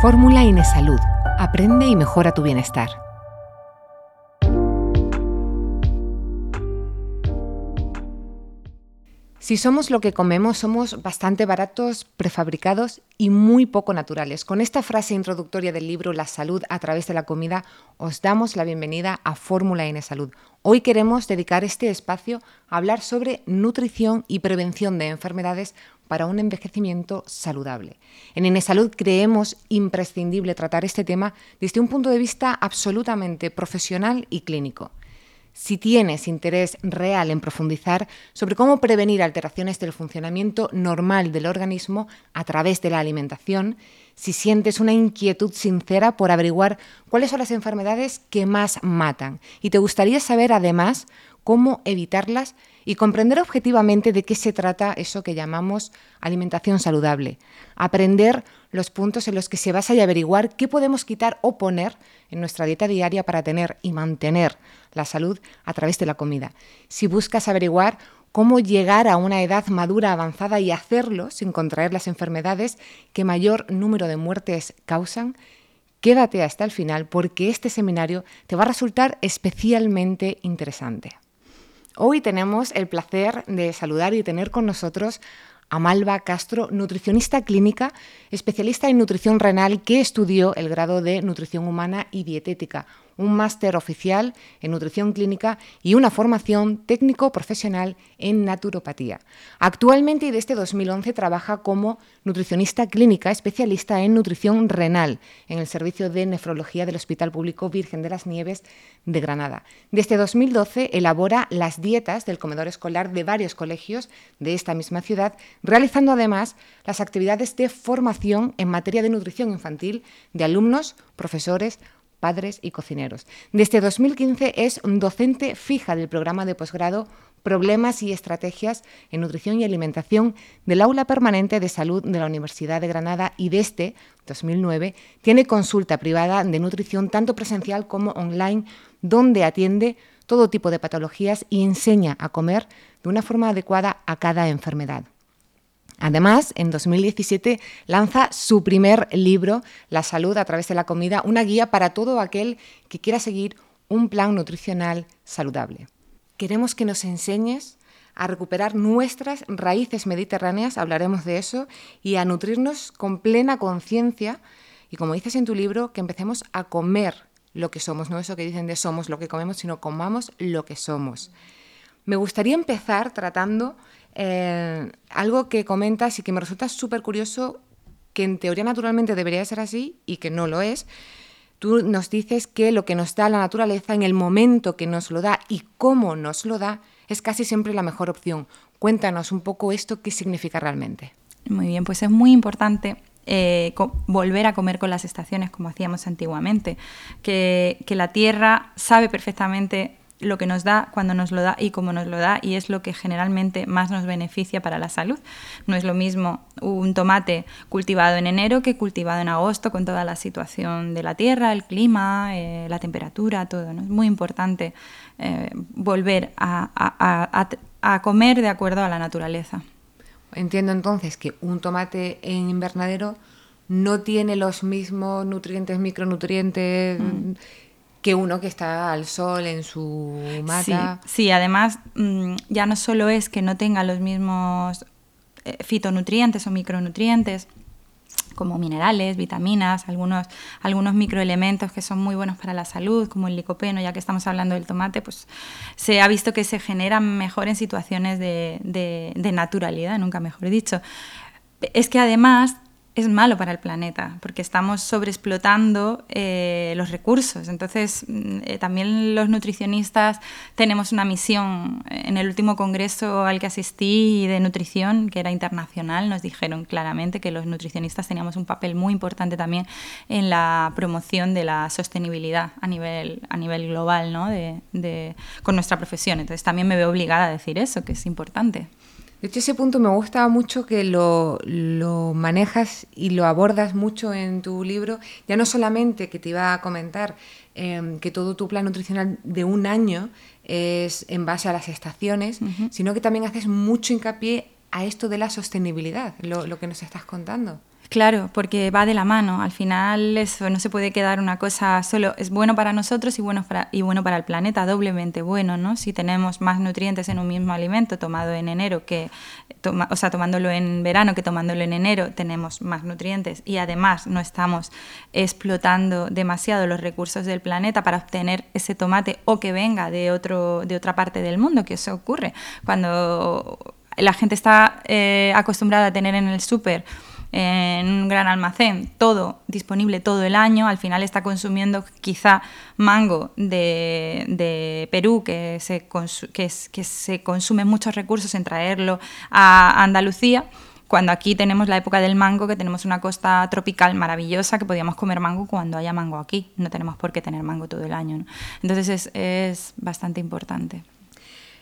Fórmula Inesalud. Aprende y mejora tu bienestar. Si somos lo que comemos, somos bastante baratos, prefabricados y muy poco naturales. Con esta frase introductoria del libro La salud a través de la comida, os damos la bienvenida a Fórmula N Salud. Hoy queremos dedicar este espacio a hablar sobre nutrición y prevención de enfermedades para un envejecimiento saludable. En Inesalud creemos imprescindible tratar este tema desde un punto de vista absolutamente profesional y clínico. Si tienes interés real en profundizar sobre cómo prevenir alteraciones del funcionamiento normal del organismo a través de la alimentación, si sientes una inquietud sincera por averiguar cuáles son las enfermedades que más matan y te gustaría saber además cómo evitarlas y comprender objetivamente de qué se trata eso que llamamos alimentación saludable. Aprender los puntos en los que se basa y averiguar qué podemos quitar o poner en nuestra dieta diaria para tener y mantener la salud a través de la comida. Si buscas averiguar cómo llegar a una edad madura avanzada y hacerlo sin contraer las enfermedades que mayor número de muertes causan, quédate hasta el final porque este seminario te va a resultar especialmente interesante. Hoy tenemos el placer de saludar y tener con nosotros a Malva Castro, nutricionista clínica, especialista en nutrición renal que estudió el grado de nutrición humana y dietética, un máster oficial en nutrición clínica y una formación técnico-profesional en naturopatía. Actualmente y desde 2011 trabaja como nutricionista clínica especialista en nutrición renal en el Servicio de Nefrología del Hospital Público Virgen de las Nieves de Granada. Desde 2012 elabora las dietas del comedor escolar de varios colegios de esta misma ciudad, realizando además las actividades de formación en materia de nutrición infantil de alumnos, profesores, padres y cocineros. Desde 2015 es docente fija del programa de posgrado Problemas y Estrategias en Nutrición y Alimentación del Aula Permanente de Salud de la Universidad de Granada y desde 2009 tiene consulta privada de nutrición tanto presencial como online donde atiende todo tipo de patologías y enseña a comer de una forma adecuada a cada enfermedad. Además, en 2017 lanza su primer libro, La salud a través de la comida, una guía para todo aquel que quiera seguir un plan nutricional saludable. Queremos que nos enseñes a recuperar nuestras raíces mediterráneas, hablaremos de eso, y a nutrirnos con plena conciencia y, como dices en tu libro, que empecemos a comer lo que somos, no eso que dicen de somos lo que comemos, sino comamos lo que somos. Me gustaría empezar tratando eh, algo que comentas y que me resulta súper curioso, que en teoría naturalmente debería ser así y que no lo es. Tú nos dices que lo que nos da la naturaleza en el momento que nos lo da y cómo nos lo da es casi siempre la mejor opción. Cuéntanos un poco esto, qué significa realmente. Muy bien, pues es muy importante eh, volver a comer con las estaciones como hacíamos antiguamente, que, que, la tierra sabe perfectamente lo que nos da, cuando nos lo da y cómo nos lo da, y es lo que generalmente más nos beneficia para la salud. No es lo mismo un tomate cultivado en enero que cultivado en agosto, con toda la situación de la tierra, el clima, eh, la temperatura, todo. ¿no? Es muy importante eh, volver a, comer de acuerdo a la naturaleza. Entiendo entonces que un tomate en invernadero no tiene los mismos nutrientes, micronutrientes. Mm que uno que está al sol en su mata. Sí, además mm, ya no solo es que no tenga los mismos eh, fitonutrientes o micronutrientes, como minerales, vitaminas, algunos, algunos microelementos que son muy buenos para la salud, como el licopeno, ya que estamos hablando del tomate, pues se ha visto que se generan mejor en situaciones de, de naturalidad, nunca mejor dicho. Es que además es malo para el planeta, porque estamos sobreexplotando eh, los recursos. Entonces, mm, eh, también los nutricionistas tenemos una misión. En el último congreso al que asistí de nutrición, que era internacional, nos dijeron claramente que los nutricionistas teníamos un papel muy importante también en la promoción de la sostenibilidad a nivel, a nivel global ¿no? de, con nuestra profesión. Entonces, también me veo obligada a decir eso, que es importante. De hecho, ese punto me gusta mucho que lo, manejas y lo abordas mucho en tu libro. Ya no solamente que te iba a comentar em, que todo tu plan nutricional de un año es en base a las estaciones, sino que también haces mucho hincapié a esto de la sostenibilidad, lo, lo que nos estás contando. Claro, porque va de la mano. Al final eso no se puede quedar una cosa solo. Es bueno para nosotros y bueno para, y bueno para el planeta, doblemente bueno, ¿no? Si tenemos más nutrientes en un mismo alimento tomado en enero que, o sea, tomándolo en verano que tomándolo en enero, tenemos más nutrientes y además no estamos explotando demasiado los recursos del planeta para obtener ese tomate o que venga de, otro, de otra parte del mundo, que eso ocurre cuando la gente está eh, acostumbrada a tener en el súper en un gran almacén, todo disponible todo el año, al final está consumiendo quizá mango de, Perú, que se, que, se consume muchos recursos en traerlo a Andalucía, cuando aquí tenemos la época del mango, que tenemos una costa tropical maravillosa, que podíamos comer mango cuando haya mango aquí, no tenemos por qué tener mango todo el año. Entonces es bastante importante.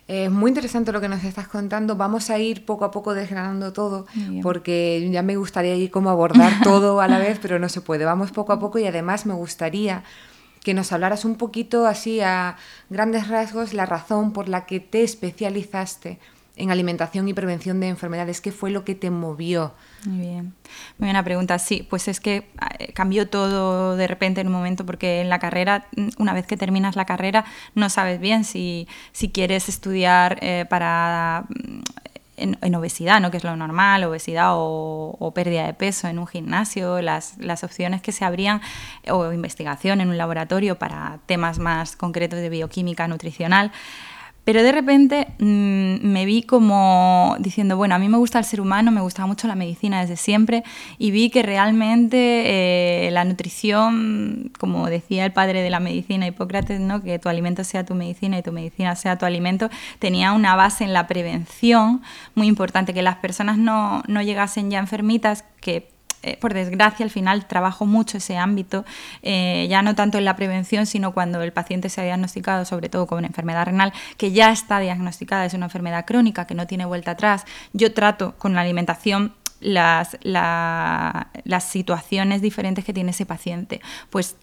Es muy interesante lo que nos estás contando. Vamos a ir poco a poco desgranando todo, porque ya me gustaría ir como abordar todo a la vez, pero no se puede. Vamos poco a poco y además me gustaría que nos hablaras un poquito así a grandes rasgos la razón por la que te especializaste en alimentación y prevención de enfermedades. ¿Qué fue lo que te movió? Muy bien. Muy buena pregunta. Sí, pues es que eh, cambió todo de repente en un momento porque en la carrera, mm, una vez que terminas la carrera, no sabes bien si, si quieres estudiar eh, para... Mm, en, obesidad, ¿no? que es lo normal, obesidad o, pérdida de peso en un gimnasio, las, las, opciones que se abrían, o investigación en un laboratorio para temas más concretos de bioquímica nutricional. Pero de repente mm, me vi como diciendo, bueno, a mí me gusta el ser humano, me gustaba mucho la medicina desde siempre y vi que realmente eh, la nutrición, como decía el padre de la medicina, Hipócrates, ¿no? que tu alimento sea tu medicina y tu medicina sea tu alimento, tenía una base en la prevención muy importante, que las personas no, no llegasen ya enfermitas, que eh, por desgracia, al final trabajo mucho ese ámbito, eh, ya no tanto en la prevención, sino cuando el paciente se ha diagnosticado, sobre todo con una enfermedad renal, que ya está diagnosticada, es una enfermedad crónica, que no tiene vuelta atrás. Yo trato con la alimentación las, las situaciones diferentes que tiene ese paciente. Pues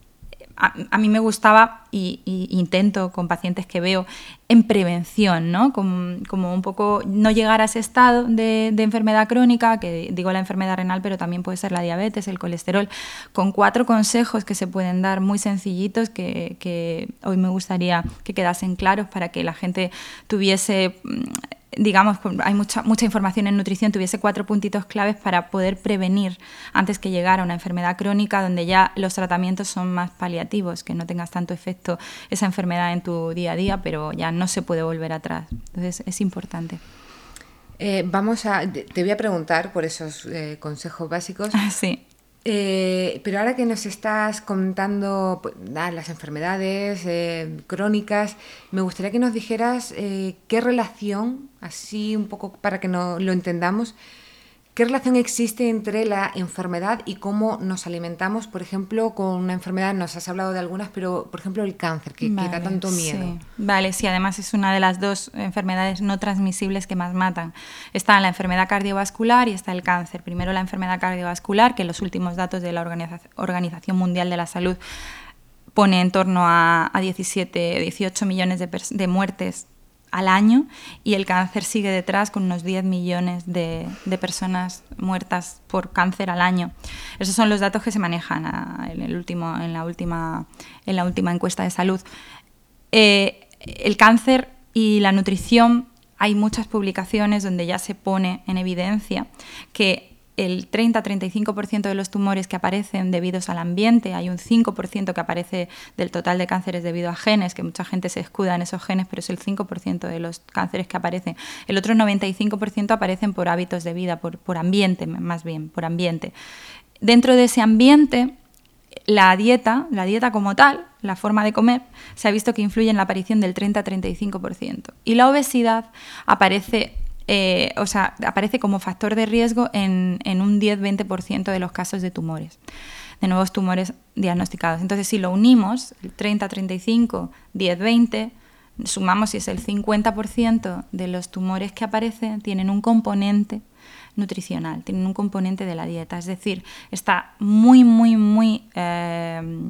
a, mí me gustaba y, intento con pacientes que veo en prevención, ¿no? Como, un poco no llegar a ese estado de, enfermedad crónica, que digo la enfermedad renal, pero también puede ser la diabetes, el colesterol, con cuatro consejos que se pueden dar muy sencillitos que, que hoy me gustaría que quedasen claros para que la gente tuviese mm, digamos, hay mucha, mucha información en nutrición, tuviese cuatro puntitos claves para poder prevenir antes que llegara una enfermedad crónica donde ya los tratamientos son más paliativos, que no tengas tanto efecto esa enfermedad en tu día a día, pero ya no se puede volver atrás. Entonces es importante. Eh, vamos a, te voy a preguntar por esos eh, consejos básicos. Sí. Eh, pero ahora que nos estás contando pues, las enfermedades eh, crónicas, me gustaría que nos dijeras eh, qué relación, así un poco para que no, lo entendamos, ¿Qué relación existe entre la enfermedad y cómo nos alimentamos? Por ejemplo, con una enfermedad, nos has hablado de algunas, pero por ejemplo el cáncer, que, da tanto miedo. Vale, sí, además es una de las dos enfermedades no transmisibles que más matan. Está la enfermedad cardiovascular y está el cáncer. Primero la enfermedad cardiovascular, que los últimos datos de la Organización Mundial de la Salud pone en torno a, 17, 18 millones de, de muertes al año y el cáncer sigue detrás con unos 10 millones de, personas muertas por cáncer al año. Esos son los datos que se manejan ah, en, el último, en, la, última, en la última encuesta de salud. Eh, el cáncer y la nutrición, hay muchas publicaciones donde ya se pone en evidencia que el 30-35% de los tumores que aparecen debidos al ambiente, hay un 5% que aparece del total de cánceres debido a genes, que mucha gente se escuda en esos genes, pero es el 5% de los cánceres que aparecen. El otro 95% aparecen por hábitos de vida, por, por ambiente, más bien, por ambiente. Dentro de ese ambiente, la dieta, la dieta como tal, la forma de comer, se ha visto que influye en la aparición del 30-35%. Y la obesidad aparece eh, o sea, aparece como factor de riesgo en, un 10-20% de los casos de tumores, de nuevos tumores diagnosticados. Entonces, si lo unimos, el 30-35, 10-20, sumamos si es el 50% de los tumores que aparecen tienen un componente nutricional, tienen un componente de la dieta. Es decir, está muy, muy, muy eh,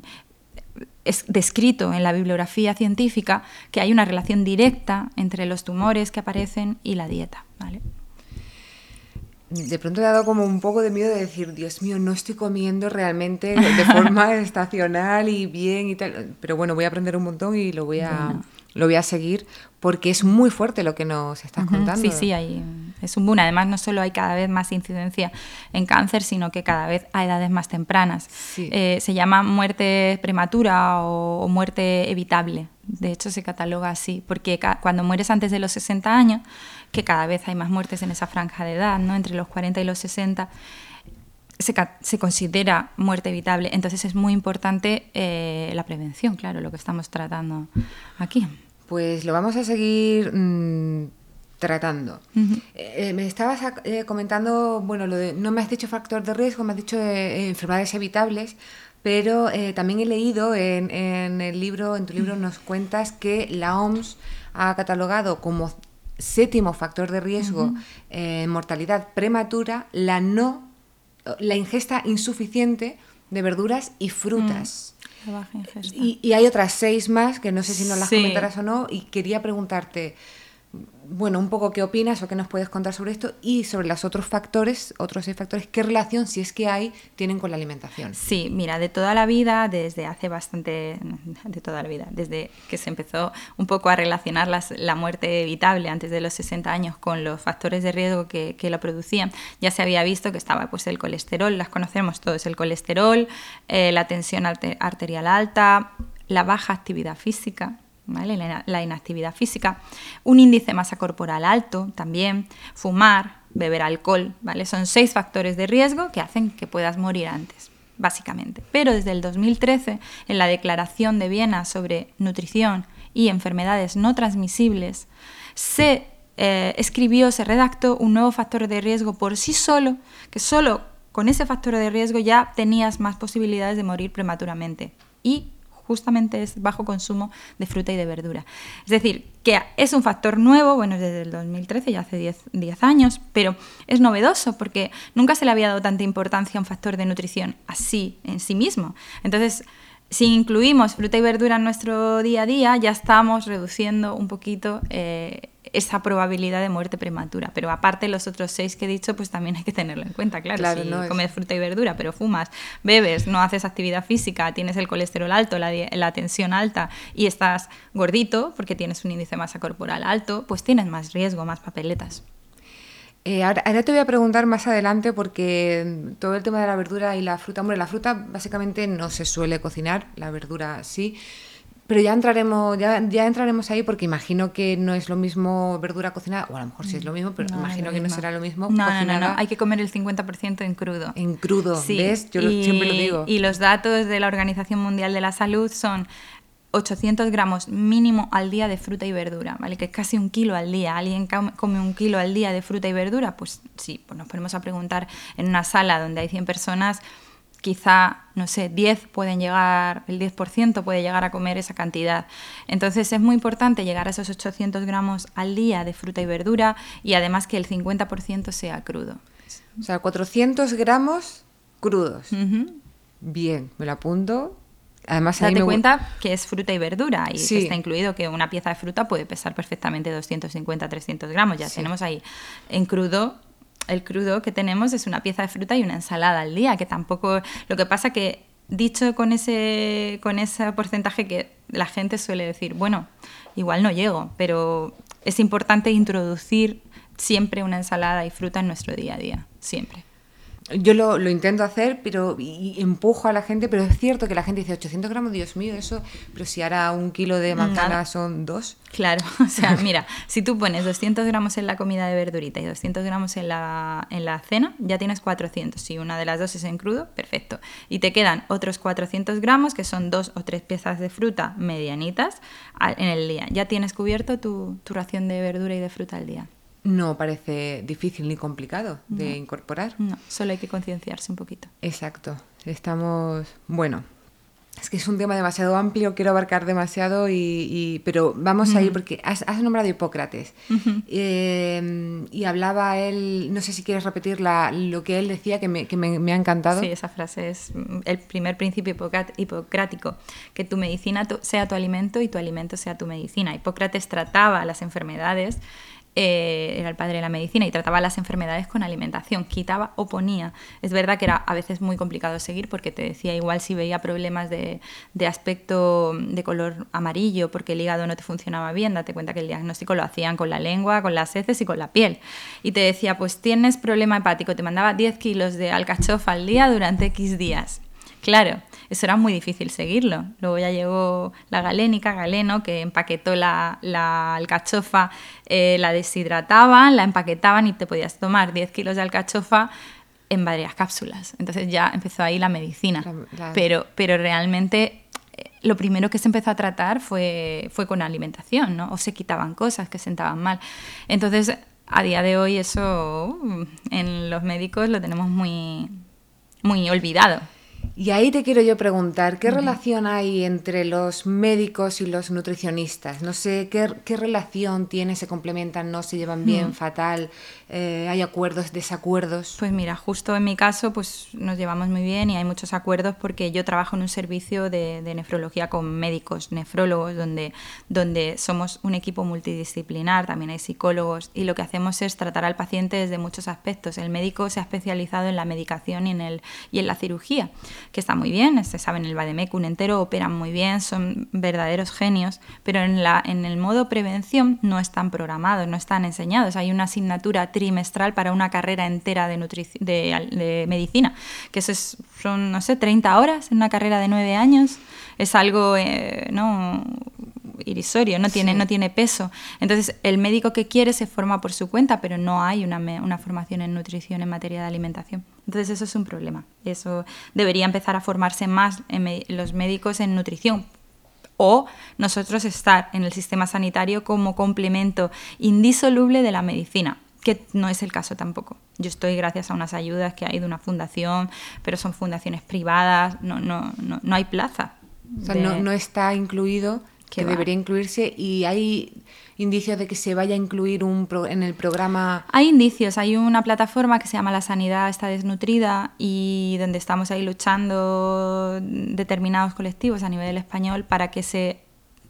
es descrito en la bibliografía científica que hay una relación directa entre los tumores que aparecen y la dieta. de pronto he dado como un poco de miedo de decir, Dios mío, no estoy comiendo realmente de forma estacional y bien y tal. Pero bueno, voy a aprender un montón y lo voy a, lo voy a seguir porque es muy fuerte lo que nos estás contando. Sí, sí, hay, es un boom. Además, no solo hay cada vez más incidencia en cáncer, sino que cada vez a edades más tempranas. Eh, se llama muerte prematura o, muerte evitable. De hecho, se cataloga así, porque cuando mueres antes de los 60 años, que cada vez hay más muertes en esa franja de edad, ¿no? entre los 40 y los 60, se, se, considera muerte evitable. Entonces es muy importante eh, la prevención, claro, lo que estamos tratando aquí. Pues lo vamos a seguir mm, tratando. Eh, me estabas eh, comentando, bueno, lo de, no me has dicho factor de riesgo, me has dicho enfermedades evitables, pero también he leído en, en, el libro, en tu libro nos cuentas que la OMS ha catalogado como séptimo factor de riesgo en mortalidad prematura la no la ingesta insuficiente de verduras y frutas. Mm, y, hay otras seis más que no sé si nos las comentarás o no y quería preguntarte bueno, un poco qué opinas o qué nos puedes contar sobre esto y sobre los otros factores, otros seis factores, qué relación, si es que hay, tienen con la alimentación. Sí, mira, de toda la vida, desde hace bastante, de toda la vida, desde que se empezó un poco a relacionar la muerte evitable antes de los 60 años con los factores de riesgo que, que lo producían, ya se había visto que estaba pues el colesterol, las conocemos todos, el colesterol, eh, la tensión arterial alta, la baja actividad física, la, inactividad física, un índice de masa corporal alto también, fumar, beber alcohol, ¿vale? Son seis factores de riesgo que hacen que puedas morir antes, básicamente. Pero desde el 2013, en la Declaración de Viena sobre nutrición y enfermedades no transmisibles, se eh, escribió, se redactó un nuevo factor de riesgo por sí solo, que solo con ese factor de riesgo ya tenías más posibilidades de morir prematuramente. Y justamente es bajo consumo de fruta y de verdura. Es decir, que es un factor nuevo, bueno, desde el 2013, ya hace 10, años, pero es novedoso porque nunca se le había dado tanta importancia a un factor de nutrición así en sí mismo. Entonces, si incluimos fruta y verdura en nuestro día a día, ya estamos reduciendo un poquito eh, esa probabilidad de muerte prematura. Pero aparte los otros seis que he dicho, pues también hay que tenerlo en cuenta, claro. si comes fruta y verdura, pero fumas, bebes, no haces actividad física, tienes el colesterol alto, la, tensión alta y estás gordito porque tienes un índice de masa corporal alto, pues tienes más riesgo, más papeletas. Eh, ahora, te voy a preguntar más adelante porque todo el tema de la verdura y la fruta, hombre, la fruta básicamente no se suele cocinar, la verdura sí. Pero ya entraremos, ya, ya entraremos ahí porque imagino que no es lo mismo verdura cocinada, o a lo mejor sí es lo mismo, pero imagino que no será lo mismo. No, no, no, hay que comer el 50% en crudo. En crudo, ¿ves? Yo siempre lo digo. Y los datos de la Organización Mundial de la Salud son 800 gramos mínimo al día de fruta y verdura, ¿vale? Que es casi un kilo al día. ¿Alguien come un kilo al día de fruta y verdura? Pues sí, pues nos ponemos a preguntar en una sala donde hay 100 personas quizá, no sé, 10 pueden llegar, el 10% puede llegar a comer esa cantidad. Entonces es muy importante llegar a esos 800 gramos al día de fruta y verdura y además que el 50% sea crudo. O sea, 400 gramos crudos. Bien, me lo apunto. Además, Date cuenta que es fruta y verdura y está incluido que una pieza de fruta puede pesar perfectamente 250-300 gramos. Ya tenemos ahí en crudo el crudo que tenemos es una pieza de fruta y una ensalada al día, que tampoco... Lo que pasa que dicho con ese, con ese porcentaje que la gente suele decir, bueno, igual no llego, pero es importante introducir siempre una ensalada y fruta en nuestro día a día, siempre. Yo lo, lo, intento hacer, pero y, empujo a la gente, pero es cierto que la gente dice 800 gramos, Dios mío, eso, pero si ahora un kilo de manzana son dos. Claro, o sea, mira, si tú pones 200 gramos en la comida de verdurita y 200 gramos en la, en la cena, ya tienes 400. Si una de las dos es en crudo, perfecto. Y te quedan otros 400 gramos, que son dos o tres piezas de fruta medianitas en el día. Ya tienes cubierto tu, tu ración de verdura y de fruta al día no parece difícil ni complicado de incorporar. No, solo hay que concienciarse un poquito. Exacto. Estamos, bueno, es que es un tema demasiado amplio, quiero abarcar demasiado, y, pero vamos a ir porque has, nombrado Hipócrates eh, y hablaba él, no sé si quieres repetir lo que él decía que, me, que me, ha encantado. Sí, esa frase es el primer principio hipocrático, que tu medicina sea tu alimento y tu alimento sea tu medicina. Hipócrates trataba las enfermedades eh, era el padre de la medicina y trataba las enfermedades con alimentación, quitaba o ponía. Es verdad que era a veces muy complicado seguir porque te decía igual si veía problemas de, de aspecto de color amarillo porque el hígado no te funcionaba bien, date cuenta que el diagnóstico lo hacían con la lengua, con las heces y con la piel. Y te decía, pues tienes problema hepático, te mandaba 10 kilos de alcachofa al día durante X días. Claro, eso era muy difícil seguirlo. Luego ya llegó la galénica, Galeno, que empaquetó la, alcachofa, eh, la deshidrataban, la empaquetaban y te podías tomar 10 kilos de alcachofa en varias cápsulas. Entonces ya empezó ahí la medicina. Pero, pero realmente eh, lo primero que se empezó a tratar fue, fue con alimentación, ¿no? O se quitaban cosas que sentaban mal. Entonces, a día de hoy eso uh, en los médicos lo tenemos muy, muy olvidado. Y ahí te quiero yo preguntar, ¿qué relación hay entre los médicos y los nutricionistas? No sé, ¿qué, relación tiene? ¿Se complementan? ¿No se llevan bien? ¿Fatal? Eh, ¿Hay acuerdos, desacuerdos? Pues mira, justo en mi caso pues nos llevamos muy bien y hay muchos acuerdos porque yo trabajo en un servicio de, nefrología con médicos, nefrólogos, donde, donde somos un equipo multidisciplinar, también hay psicólogos y lo que hacemos es tratar al paciente desde muchos aspectos. El médico se ha especializado en la medicación y en, el, y en la cirugía que está muy bien, se saben el Bademecum entero, operan muy bien, son verdaderos genios, pero en, la, en el modo prevención no están programados, no están enseñados. Hay una asignatura trimestral para una carrera entera de, de, medicina, que eso es, son, no sé, 30 horas en una carrera de 9 años. Es algo, eh, ¿no? Irisorio, no tiene, no tiene peso. Entonces, el médico que quiere se forma por su cuenta, pero no hay una, una formación en nutrición en materia de alimentación. Entonces, eso es un problema. Eso debería empezar a formarse más en los médicos en nutrición, o nosotros estar en el sistema sanitario como complemento indisoluble de la medicina, que no es el caso tampoco. Yo estoy gracias a unas ayudas que hay de una fundación, pero son fundaciones privadas, no, no, no, no hay plaza. O sea, no, no, está incluido que, debería incluirse y hay indicios de que se vaya a incluir un en el programa. Hay indicios, hay una plataforma que se llama La Sanidad está desnutrida y donde estamos ahí luchando determinados colectivos a nivel español para que se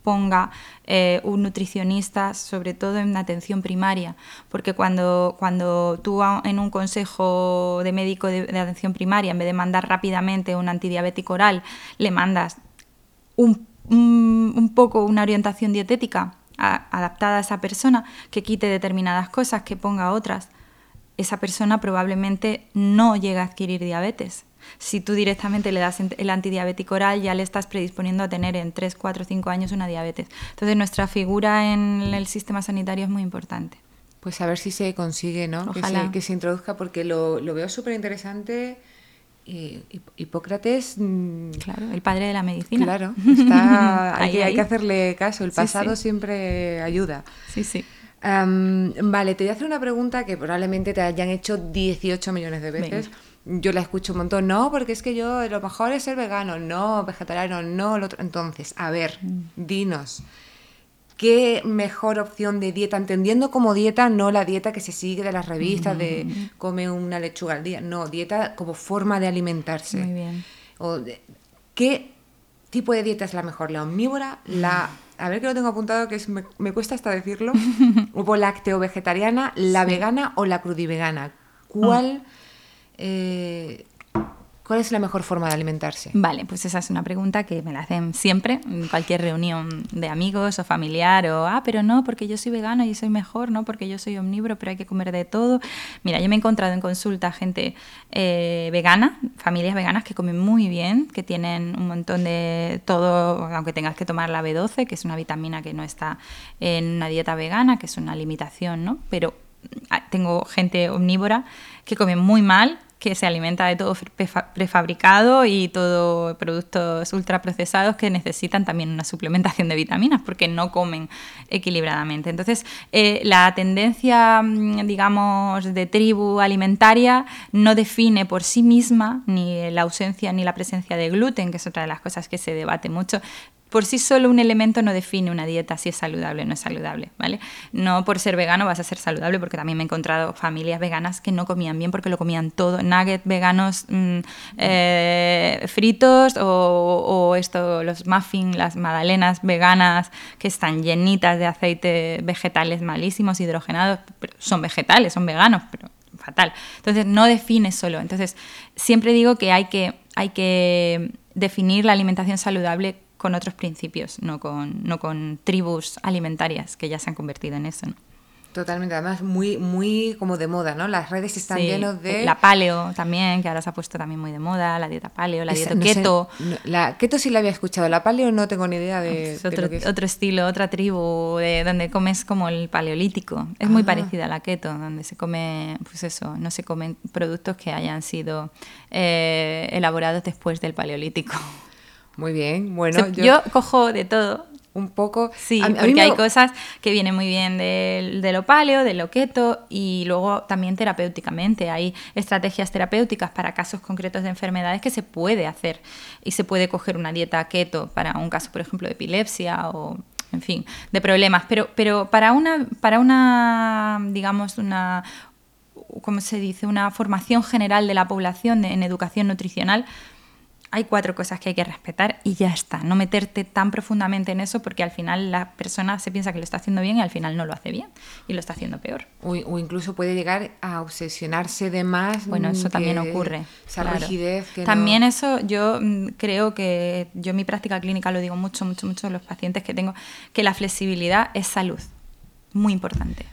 ponga eh, un nutricionista, sobre todo en atención primaria, porque cuando, cuando tú en un consejo de médico de, de atención primaria, en vez de mandar rápidamente un antidiabético oral, le mandas un un, poco una orientación dietética adaptada a esa persona, que quite determinadas cosas, que ponga otras, esa persona probablemente no llega a adquirir diabetes. Si tú directamente le das el antidiabético oral, ya le estás predisponiendo a tener en 3, 4, 5 años una diabetes. Entonces, nuestra figura en el sistema sanitario es muy importante. Pues a ver si se consigue, ¿no? Ojalá. Que, se, introduzca, porque lo, lo veo súper interesante Hipócrates. Mm, claro, el padre de la medicina. Claro, hay, que hacerle caso. El pasado siempre ayuda. Sí, sí. vale, te voy a hacer una pregunta que probablemente te hayan hecho 18 millones de veces. Yo la escucho un montón. No, porque es que yo lo mejor es ser vegano. No, vegetariano. No, lo otro. Entonces, a ver, mm. dinos qué mejor opción de dieta, entendiendo como dieta no la dieta que se sigue de las revistas de come una lechuga al día, no, dieta como forma de alimentarse. Muy bien. O ¿Qué tipo de dieta es la mejor? ¿La omnívora? ¿La a ver que lo tengo apuntado que es, me, cuesta hasta decirlo, o lácteo vegetariana, la vegana o la crudivegana. ¿Cuál eh, ¿Cuál es la mejor forma de alimentarse? Vale, pues esa es una pregunta que me la hacen siempre, en cualquier reunión de amigos o familiar, o, ah, pero no, porque yo soy vegano y soy mejor, no, porque yo soy omnívoro, pero hay que comer de todo. Mira, yo me he encontrado en consulta gente eh, vegana, familias veganas que comen muy bien, que tienen un montón de todo, aunque tengas que tomar la B12, que es una vitamina que no está en una dieta vegana, que es una limitación, ¿no? Pero ah, tengo gente omnívora que come muy mal que se alimenta de todo prefabricado y todo productos ultraprocesados que necesitan también una suplementación de vitaminas porque no comen equilibradamente. Entonces, eh, la tendencia, mm, digamos, de tribu alimentaria no define por sí misma ni la ausencia ni la presencia de gluten, que es otra de las cosas que se debate mucho, por sí solo un elemento no define una dieta si es saludable o no es saludable, ¿vale? No por ser vegano vas a ser saludable, porque también me he encontrado familias veganas que no comían bien porque lo comían todo, nuggets veganos mm, eh, fritos o, esto, los muffins, las magdalenas veganas que están llenitas de aceite vegetales malísimos, hidrogenados, pero son vegetales, son veganos, pero fatal. Entonces no define solo. Entonces siempre digo que hay que, hay que definir la alimentación saludable con otros principios, no con, no con tribus alimentarias que ya se han convertido en eso. Totalmente, además muy, muy como de moda, ¿no? Las redes están llenas de... La paleo también, que ahora se ha puesto también muy de moda, la dieta paleo, la dieta keto. la keto sí la había escuchado, la paleo no tengo ni idea de, es otro, otro estilo, otra tribu, de donde comes como el paleolítico. Es muy ah. parecida a la keto, donde se come, pues eso, no se comen productos que hayan sido eh, elaborados después del paleolítico. Muy bien, bueno. yo cojo de todo, un poco. Sí, porque hay cosas que vienen muy bien de, de, lo paleo, de lo keto y luego también terapéuticamente. Hay estrategias terapéuticas para casos concretos de enfermedades que se puede hacer y se puede coger una dieta keto para un caso, por ejemplo, de epilepsia o en fin, de problemas. Pero, pero para una, para una, digamos, una, ¿cómo se dice? Una formación general de la población en educación nutricional, hay cuatro cosas que hay que respetar y ya está. No meterte tan profundamente en eso porque al final la persona se piensa que lo está haciendo bien y al final no lo hace bien y lo está haciendo peor. O, incluso puede llegar a obsesionarse de más. Bueno, eso también ocurre. Esa rigidez que También eso yo mm, creo que yo en mi práctica clínica lo digo mucho, mucho, mucho a los pacientes que tengo, que la flexibilidad es salud. Muy importante.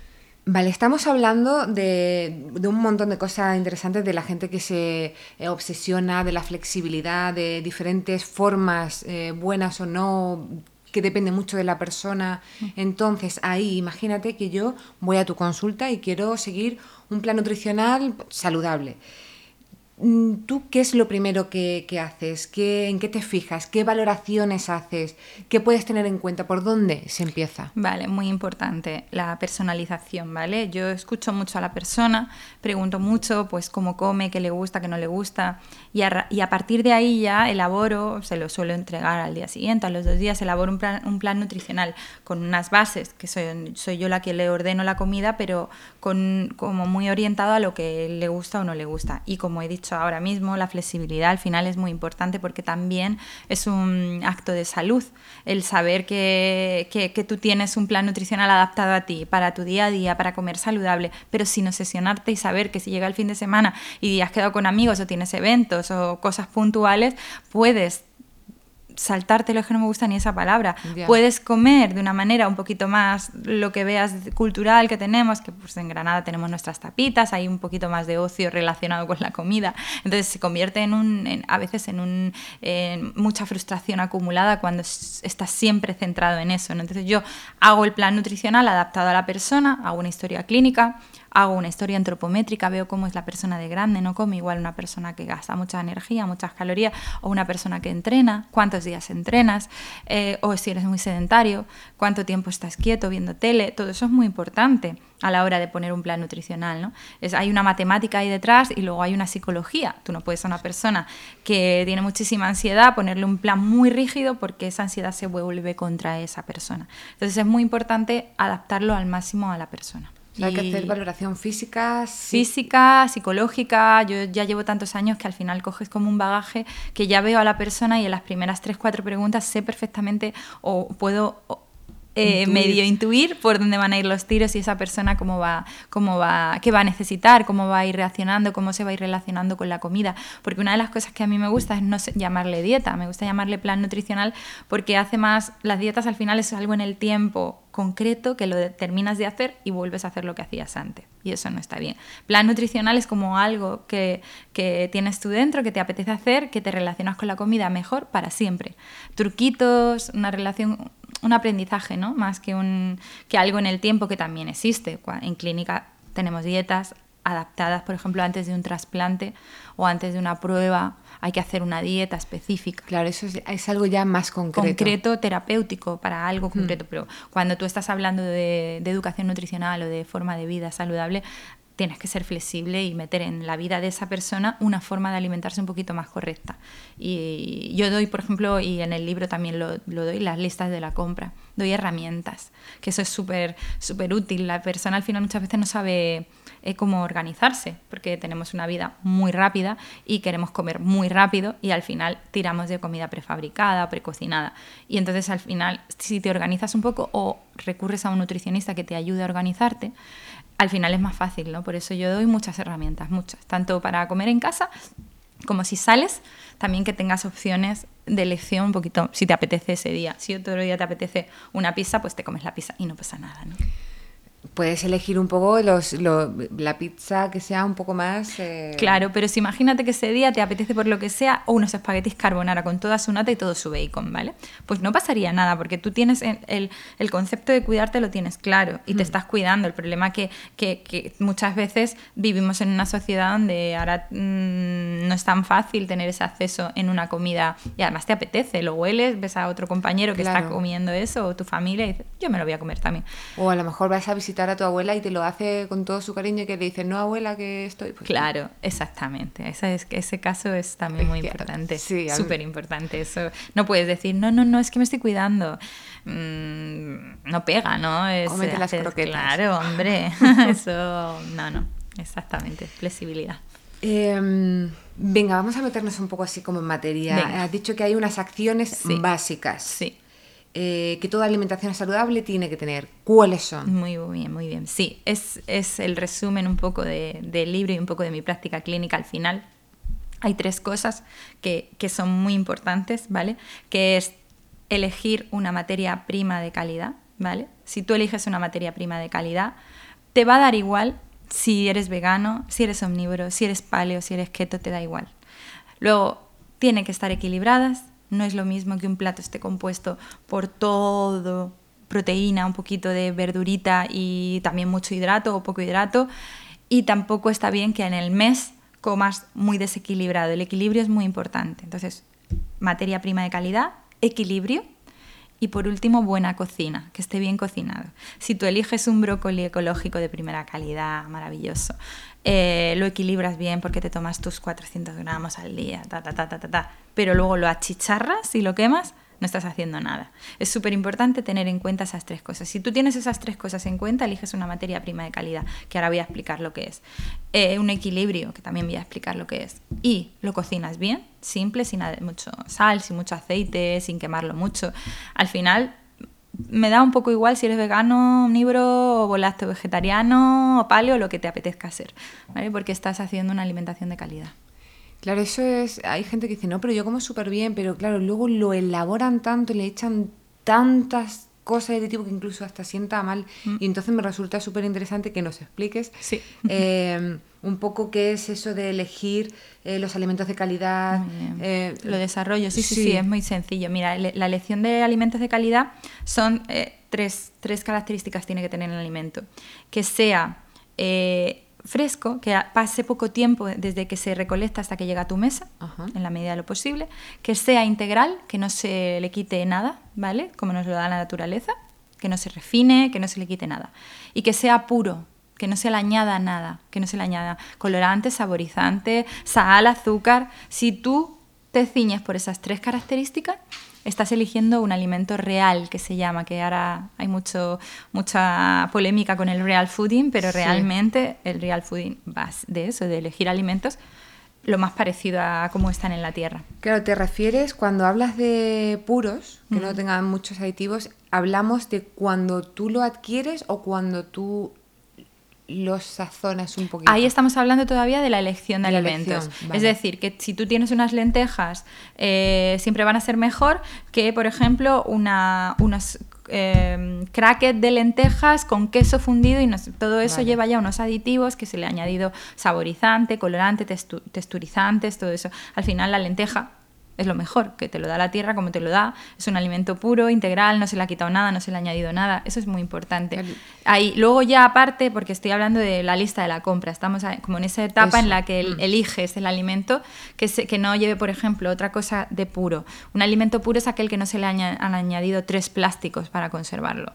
Vale, estamos hablando de, un montón de cosas interesantes, de la gente que se eh, obsesiona, de la flexibilidad, de diferentes formas, eh, buenas o no, que depende mucho de la persona. Mm. Entonces, ahí imagínate que yo voy a tu consulta y quiero seguir un plan nutricional saludable. Mm, ¿Tú qué es lo primero que, haces? ¿Qué, ¿En qué te fijas? ¿Qué valoraciones haces? ¿Qué puedes tener en cuenta? ¿Por dónde se empieza? Vale, muy importante, la personalización, ¿vale? Yo escucho mucho a la persona, pregunto mucho, pues, cómo come, qué le gusta, qué no le gusta, y a, partir de ahí ya elaboro, se lo suelo entregar al día siguiente, a los dos días, elaboro un plan, nutricional con unas bases, que soy, soy yo la que le ordeno la comida, pero con, como muy orientado a lo que le gusta o no le gusta. Y como he dicho, ahora mismo, la flexibilidad al final es muy importante porque también es un acto de salud el saber que, que, tú tienes un plan nutricional adaptado a ti, para tu día a día, para comer saludable, pero sin obsesionarte y saber que si llega el fin de semana y has quedado con amigos o tienes eventos o cosas puntuales, puedes saltártelo es que no me gusta ni esa palabra. Puedes comer de una manera un poquito más lo que veas cultural que tenemos, que pues en Granada tenemos nuestras tapitas, hay un poquito más de ocio relacionado con la comida. Entonces se convierte en un, a veces en, un, mucha frustración acumulada cuando estás siempre centrado en eso. Entonces yo hago el plan nutricional adaptado a la persona, hago una historia clínica, hago una historia antropométrica, veo cómo es la persona de grande, no come igual una persona que gasta mucha energía, muchas calorías, o una persona que entrena, cuántos días entrenas, eh, o si eres muy sedentario, cuánto tiempo estás quieto viendo tele, todo eso es muy importante a la hora de poner un plan nutricional. ¿no? Es, hay una matemática ahí detrás y luego hay una psicología. Tú no puedes a una persona que tiene muchísima ansiedad ponerle un plan muy rígido porque esa ansiedad se vuelve contra esa persona. Entonces es muy importante adaptarlo al máximo a la persona. Hay que hacer valoración física. Física, psicológica. Yo ya llevo tantos años que al final coges como un bagaje que ya veo a la persona y en las primeras tres, cuatro preguntas sé perfectamente o puedo eh, medio intuir por dónde van a ir los tiros y esa persona cómo va, cómo va, qué va a necesitar, cómo va a ir reaccionando, cómo se va a ir relacionando con la comida. Porque una de las cosas que a mí me gusta es no llamarle dieta, me gusta llamarle plan nutricional porque hace más, las dietas al final es algo en el tiempo concreto que lo terminas de hacer y vuelves a hacer lo que hacías antes. Y eso no está bien. Plan nutricional es como algo que, que, tienes tú dentro, que te apetece hacer, que te relacionas con la comida mejor para siempre. Truquitos, una relación, un aprendizaje, ¿no? Más que, un, que algo en el tiempo que también existe. En clínica tenemos dietas adaptadas, por ejemplo, antes de un trasplante o antes de una prueba, hay que hacer una dieta específica. Claro, eso es, algo ya más concreto. Concreto, terapéutico, para algo concreto. Pero cuando tú estás hablando de, de, educación nutricional o de forma de vida saludable, tienes que ser flexible y meter en la vida de esa persona una forma de alimentarse un poquito más correcta. Y yo doy, por ejemplo, y en el libro también lo, doy, las listas de la compra. Doy herramientas, que eso es súper súper útil. La persona al final muchas veces no sabe eh, cómo organizarse, porque tenemos una vida muy rápida y queremos comer muy rápido y al final tiramos de comida prefabricada, precocinada. Y entonces al final, si te organizas un poco o recurres a un nutricionista que te ayude a organizarte, al final es más fácil, ¿no? Por eso yo doy muchas herramientas, muchas, tanto para comer en casa como si sales, también que tengas opciones de elección un poquito, si te apetece ese día. Si otro día te apetece una pizza, pues te comes la pizza y no pasa nada, ¿no? Puedes elegir un poco los, la pizza que sea un poco más... Eh, claro, pero si imagínate que ese día te apetece por lo que sea o unos espaguetis carbonara con toda su nata y todo su bacon, ¿vale? Pues no pasaría nada porque tú tienes el, el concepto de cuidarte lo tienes claro y te mm. estás cuidando. El problema que, que, que, muchas veces vivimos en una sociedad donde ahora mm, no es tan fácil tener ese acceso en una comida y además te apetece, lo hueles, ves a otro compañero que está comiendo eso o tu familia y dices, yo me lo voy a comer también. O a lo mejor vas a visitar a tu abuela y te lo hace con todo su cariño y que le dices, no abuela, que estoy. Pues claro, exactamente. Ese, es, ese caso es también muy importante. Sí, súper importante. Eso no puedes decir, no, no, no, es que me estoy cuidando. Mm, no pega, ¿no? Es, Cómete las croquetas. Claro, hombre. Eso, no, no. Exactamente. Flexibilidad. Em, venga, vamos a meternos un poco así como en materia. Has dicho que hay unas acciones básicas. Sí. Eh, que toda alimentación saludable tiene que tener. ¿Cuáles son? Muy bien, muy bien. Sí, es, es el resumen un poco de, del libro y un poco de mi práctica clínica al final. Hay tres cosas que, que son muy importantes, ¿vale? Que es elegir una materia prima de calidad, ¿vale? Si tú eliges una materia prima de calidad, te va a dar igual si eres vegano, si eres omnívoro, si eres paleo, si eres keto, te da igual. Luego, tiene que estar equilibradas, no es lo mismo que un plato esté compuesto por todo proteína, un poquito de verdurita y también mucho hidrato o poco hidrato. Y tampoco está bien que en el mes comas muy desequilibrado. El equilibrio es muy importante. Entonces, materia prima de calidad, equilibrio y por último, buena cocina, que esté bien cocinado. Si tú eliges un brócoli ecológico de primera calidad, maravilloso, eh, lo equilibras bien porque te tomas tus 400 gramos al día, ta, ta, ta, ta, ta, pero luego lo achicharras y lo quemas, no estás haciendo nada. Es súper importante tener en cuenta esas tres cosas. Si tú tienes esas tres cosas en cuenta, eliges una materia prima de calidad, que ahora voy a explicar lo que es. Eh, un equilibrio, que también voy a explicar lo que es. Y lo cocinas bien, simple, sin mucho sal, sin mucho aceite, sin quemarlo mucho. Al final me da un poco igual si eres vegano, omnívoro, o lácteo vegetariano, o paleo, lo que te apetezca hacer, ¿vale? Porque estás haciendo una alimentación de calidad. Claro, eso es. Hay gente que dice, no, pero yo como súper bien, pero claro, luego lo elaboran tanto y le echan tantas cosas de tipo que incluso hasta sienta mal. Mm. Y entonces me resulta súper interesante que nos expliques sí. eh, un poco qué es eso de elegir eh, los alimentos de calidad. Eh, lo desarrollo, sí, sí, sí, es muy sencillo. Mira, la elección de alimentos de calidad son eh, tres, tres, características tiene que tener el alimento. Que sea fresco, que pase poco tiempo desde que se recolecta hasta que llega a tu mesa, en la medida de lo posible, que sea integral, que no se le quite nada, ¿vale? Como nos lo da la naturaleza, que no se refine, que no se le quite nada, y que sea puro, que no se le añada nada, que no se le añada colorante, saborizante, sal, azúcar. Si tú te ciñes por esas tres características, estás eligiendo un alimento real que se llama, que ahora hay mucho, mucha polémica con el real fooding, pero realmente el real fooding va de eso, de elegir alimentos lo más parecido a cómo están en la tierra. Claro, te refieres cuando hablas de puros, que no tengan muchos aditivos, hablamos de cuando tú lo adquieres o cuando tú los sazonas un poquito. Ahí estamos hablando todavía de la elección de, alimentos. Es decir, que si tú tienes unas lentejas, eh, siempre van a ser mejor que, por ejemplo, una, unos eh, crackers de lentejas con queso fundido y todo eso lleva ya unos aditivos que se le ha añadido saborizante, colorante, texturizantes, todo eso. Al final la lenteja es lo mejor, que te lo da la tierra como te lo da, es un alimento puro, integral, no se le ha quitado nada, no se le ha añadido nada, eso es muy importante. Ahí, luego ya aparte, porque estoy hablando de la lista de la compra, estamos como en esa etapa en la que mm. eliges el alimento que, que no lleve, por ejemplo, otra cosa de puro. Un alimento puro es aquel que no se le han añadido tres plásticos para conservarlo.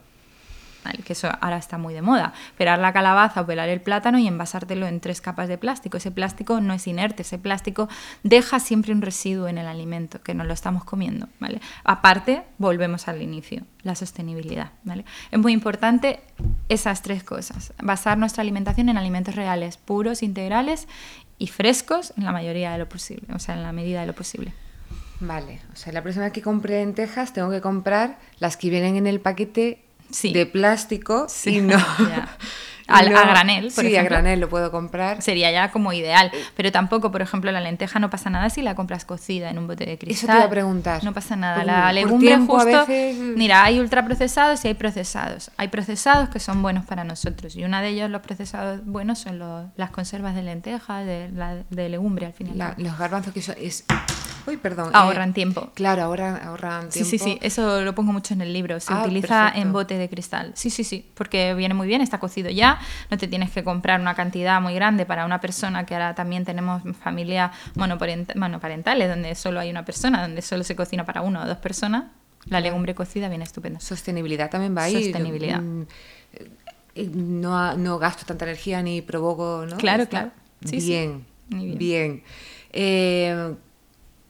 Que eso ahora está muy de moda. Pelar la calabaza o pelar el plátano y envasártelo en tres capas de plástico. Ese plástico no es inerte, ese plástico deja siempre un residuo en el alimento que nos lo estamos comiendo. ¿vale? Aparte, volvemos al inicio, la sostenibilidad. ¿vale? Es muy importante esas tres cosas. Basar nuestra alimentación en alimentos reales, puros, integrales y frescos en la mayoría de lo posible, o sea, en la medida de lo posible. Vale, o sea, la próxima que compre lentejas tengo que comprar las que vienen en el paquete de plástico sí. y no... a granel, por Sí, a granel lo puedo comprar. Sería ya como ideal. Pero tampoco, por ejemplo, la lenteja no pasa nada si la compras cocida en un bote de cristal. Eso te iba a preguntar. No pasa nada. la legumbre justo... Mira, hay ultraprocesados y hay procesados. Hay procesados que son buenos para nosotros. Y uno de ellos, los procesados buenos, son las conservas de lenteja, de, de legumbre al final. los garbanzos que son... Es Uy, perdón. Ahorran eh, tiempo. Claro, ahora ahorran tiempo. Sí, sí, sí, eso lo pongo mucho en el libro. Se ah, utiliza en bote de cristal. Sí, sí, sí, porque viene muy bien, está cocido ya. No te tienes que comprar una cantidad muy grande para una persona, que ahora también tenemos familia monoparentales, donde solo hay una persona, donde solo se cocina para uno o dos personas. La legumbre cocida viene estupenda. Sostenibilidad también va ahí. Sostenibilidad. Mm, eh, no, no gasto tanta energía ni provoco, ¿no? Claro, claro. bien, bien. bien. Eh,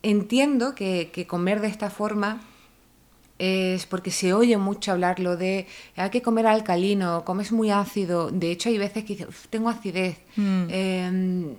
entiendo que, comer de esta forma es porque se oye mucho hablarlo de hay que comer alcalino, comes muy ácido. De hecho, hay veces que dicen, tengo acidez. Mm. Em,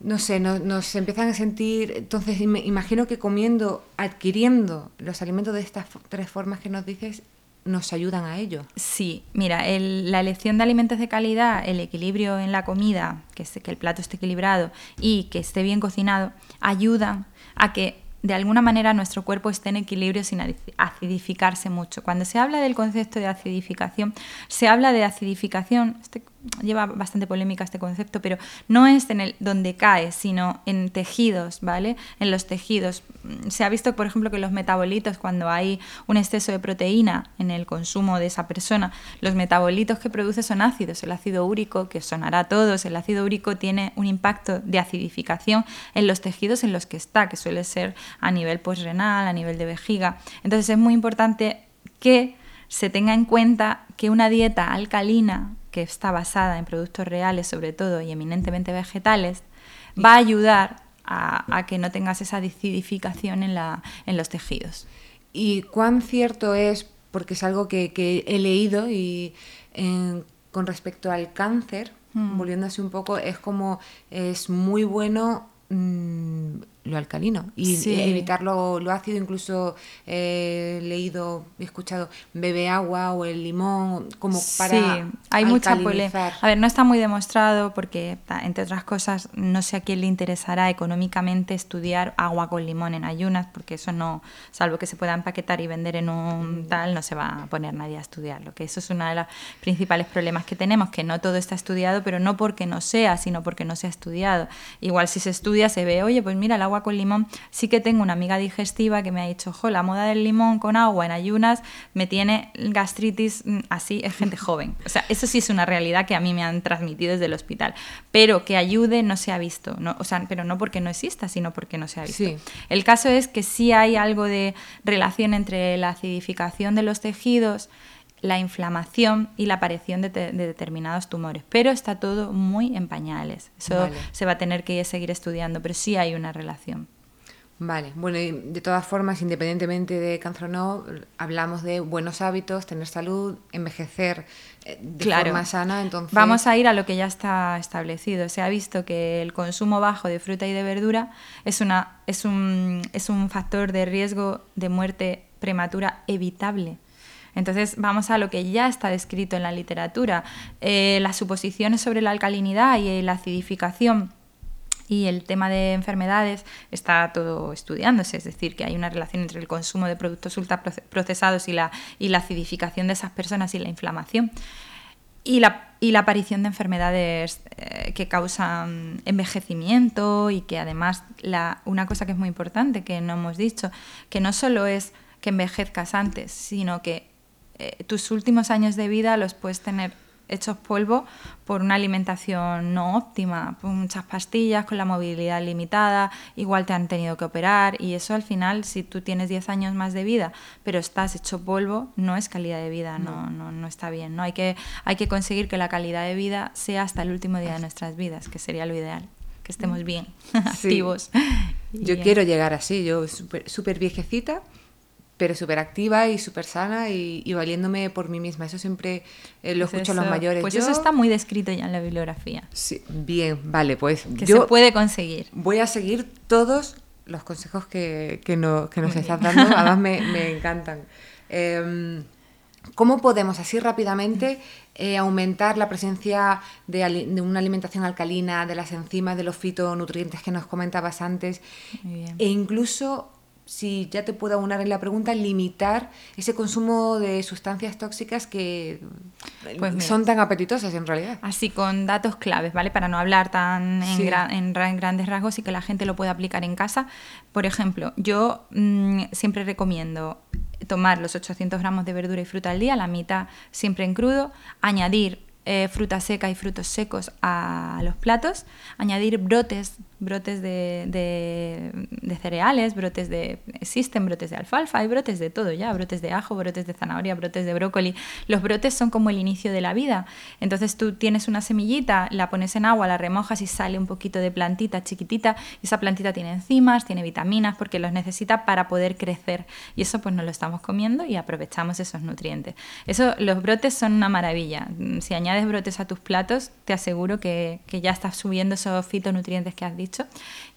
no sé, nos empiezan a sentir. Entonces, me imagino que comiendo, adquiriendo los alimentos de estas tres formas que nos dices, nos ayudan a ello. Sí, mira, la elección de alimentos de calidad, el equilibrio en la comida, que, que el plato esté equilibrado y que esté bien cocinado, ayudan a que de alguna manera nuestro cuerpo esté en equilibrio sin acidificarse mucho. Cuando se habla del concepto de acidificación, se habla de acidificación, este lleva bastante polémica este concepto, pero no es en el donde cae, sino en tejidos, ¿vale? En los tejidos. Se ha visto, por ejemplo, que los metabolitos, cuando hay un exceso de proteína en el consumo de esa persona, los metabolitos que produce son ácidos. El ácido úrico, que sonará a todos, el ácido úrico tiene un impacto de acidificación en los tejidos en los que está, que suele ser a nivel renal, a nivel de vejiga. Entonces es muy importante que se tenga en cuenta que una dieta alcalina que está basada en productos reales sobre todo y eminentemente vegetales, va a ayudar a, que no tengas esa acidificación en, la, en los tejidos. ¿Y cuán cierto es, porque es algo que, he leído y con respecto al cáncer, mm. volviéndose un poco, es como es muy bueno mm, lo alcalino y evitar lo, ácido, incluso he leído, he escuchado, bebe agua o el limón, como para. Sí, hay mucha polémica. A ver, no está muy demostrado porque, entre otras cosas, no sé a quién le interesará económicamente estudiar agua con limón en ayunas, porque eso no, salvo que se pueda empaquetar y vender en un tal, no se va a poner nadie a estudiarlo. Que eso es uno de los principales problemas que tenemos, que no todo está estudiado, pero no porque no sea, sino porque no se ha estudiado. Igual si se estudia, se ve, oye, pues mira, el agua con limón, sí que tengo una amiga digestiva que me ha dicho, jo, la moda del limón con agua en ayunas me tiene gastritis mm, así, es gente joven. O sea, eso sí es una realidad que a mí me han transmitido desde el hospital. Pero que ayude no se ha visto, no, o sea, pero no porque no exista, sino porque no se ha visto. El caso es que sí hay algo de relación entre la acidificación de los tejidos, la inflamación y la aparición de, determinados tumores. Pero está todo muy en pañales. Eso se va a tener que seguir estudiando, pero sí hay una relación. Vale, bueno, y de todas formas, independientemente de cáncer o no, hablamos de buenos hábitos, tener salud, envejecer eh, de forma sana, entonces... Vamos a ir a lo que ya está establecido. Se ha visto que el consumo bajo de fruta y de verdura es, una, es, un, es un factor de riesgo de muerte prematura evitable entonces vamos a lo que ya está descrito en la literatura. Eh, las suposiciones sobre la alcalinidad y la acidificación y el tema de enfermedades está todo estudiándose, es decir, que hay una relación entre el consumo de productos ultraprocesados y la, y la acidificación de esas personas y la inflamación. Y la, y la aparición de enfermedades eh, que causan envejecimiento y que además la, una cosa que es muy importante que no hemos dicho, que no solo es que envejezcas antes, sino que eh, tus últimos años de vida los puedes tener hechos polvo por una alimentación no óptima, por muchas pastillas, con la movilidad limitada, igual te han tenido que operar y eso al final, si tú tienes 10 años más de vida, pero estás hecho polvo, no es calidad de vida, no, no, no está bien. ¿no? Hay, que, hay que conseguir que la calidad de vida sea hasta el último día de nuestras vidas, que sería lo ideal, que estemos bien, activos. Yo quiero llegar así, yo súper viejecita pero súper activa y súper sana y, valiéndome por mí misma. Eso siempre eh, lo pues escucho a los mayores. Pues eso está muy descrito ya en la bibliografía. Sí, bien, vale, pues que se puede conseguir. Voy a seguir todos los consejos que, que, no, que nos estás dando, además me, me encantan. Em, ¿Cómo podemos así rápidamente eh, aumentar la presencia de, de, una alimentación alcalina, de las enzimas, de los fitonutrientes que nos comentabas antes, e incluso si ya te puedo aunar en la pregunta, limitar ese consumo de sustancias tóxicas que pues son tan apetitosas en realidad. Así con datos claves, ¿vale? Para no hablar tan en, grandes rasgos y que la gente lo pueda aplicar en casa. Por ejemplo, yo mm, siempre recomiendo tomar los 800 gramos de verdura y fruta al día, la mitad siempre en crudo, añadir eh, fruta seca y frutos secos a los platos, añadir brotes brotes de, de, cereales, brotes de... existen brotes de alfalfa, hay brotes de todo ya, brotes de ajo, brotes de zanahoria, brotes de brócoli. Los brotes son como el inicio de la vida. Entonces tú tienes una semillita, la pones en agua, la remojas y sale un poquito de plantita chiquitita. Y esa plantita tiene enzimas, tiene vitaminas, porque los necesita para poder crecer. Y eso pues nos lo estamos comiendo y aprovechamos esos nutrientes. Eso, los brotes son una maravilla. Si añades brotes a tus platos, te aseguro que, que ya estás subiendo esos fitonutrientes que has dicho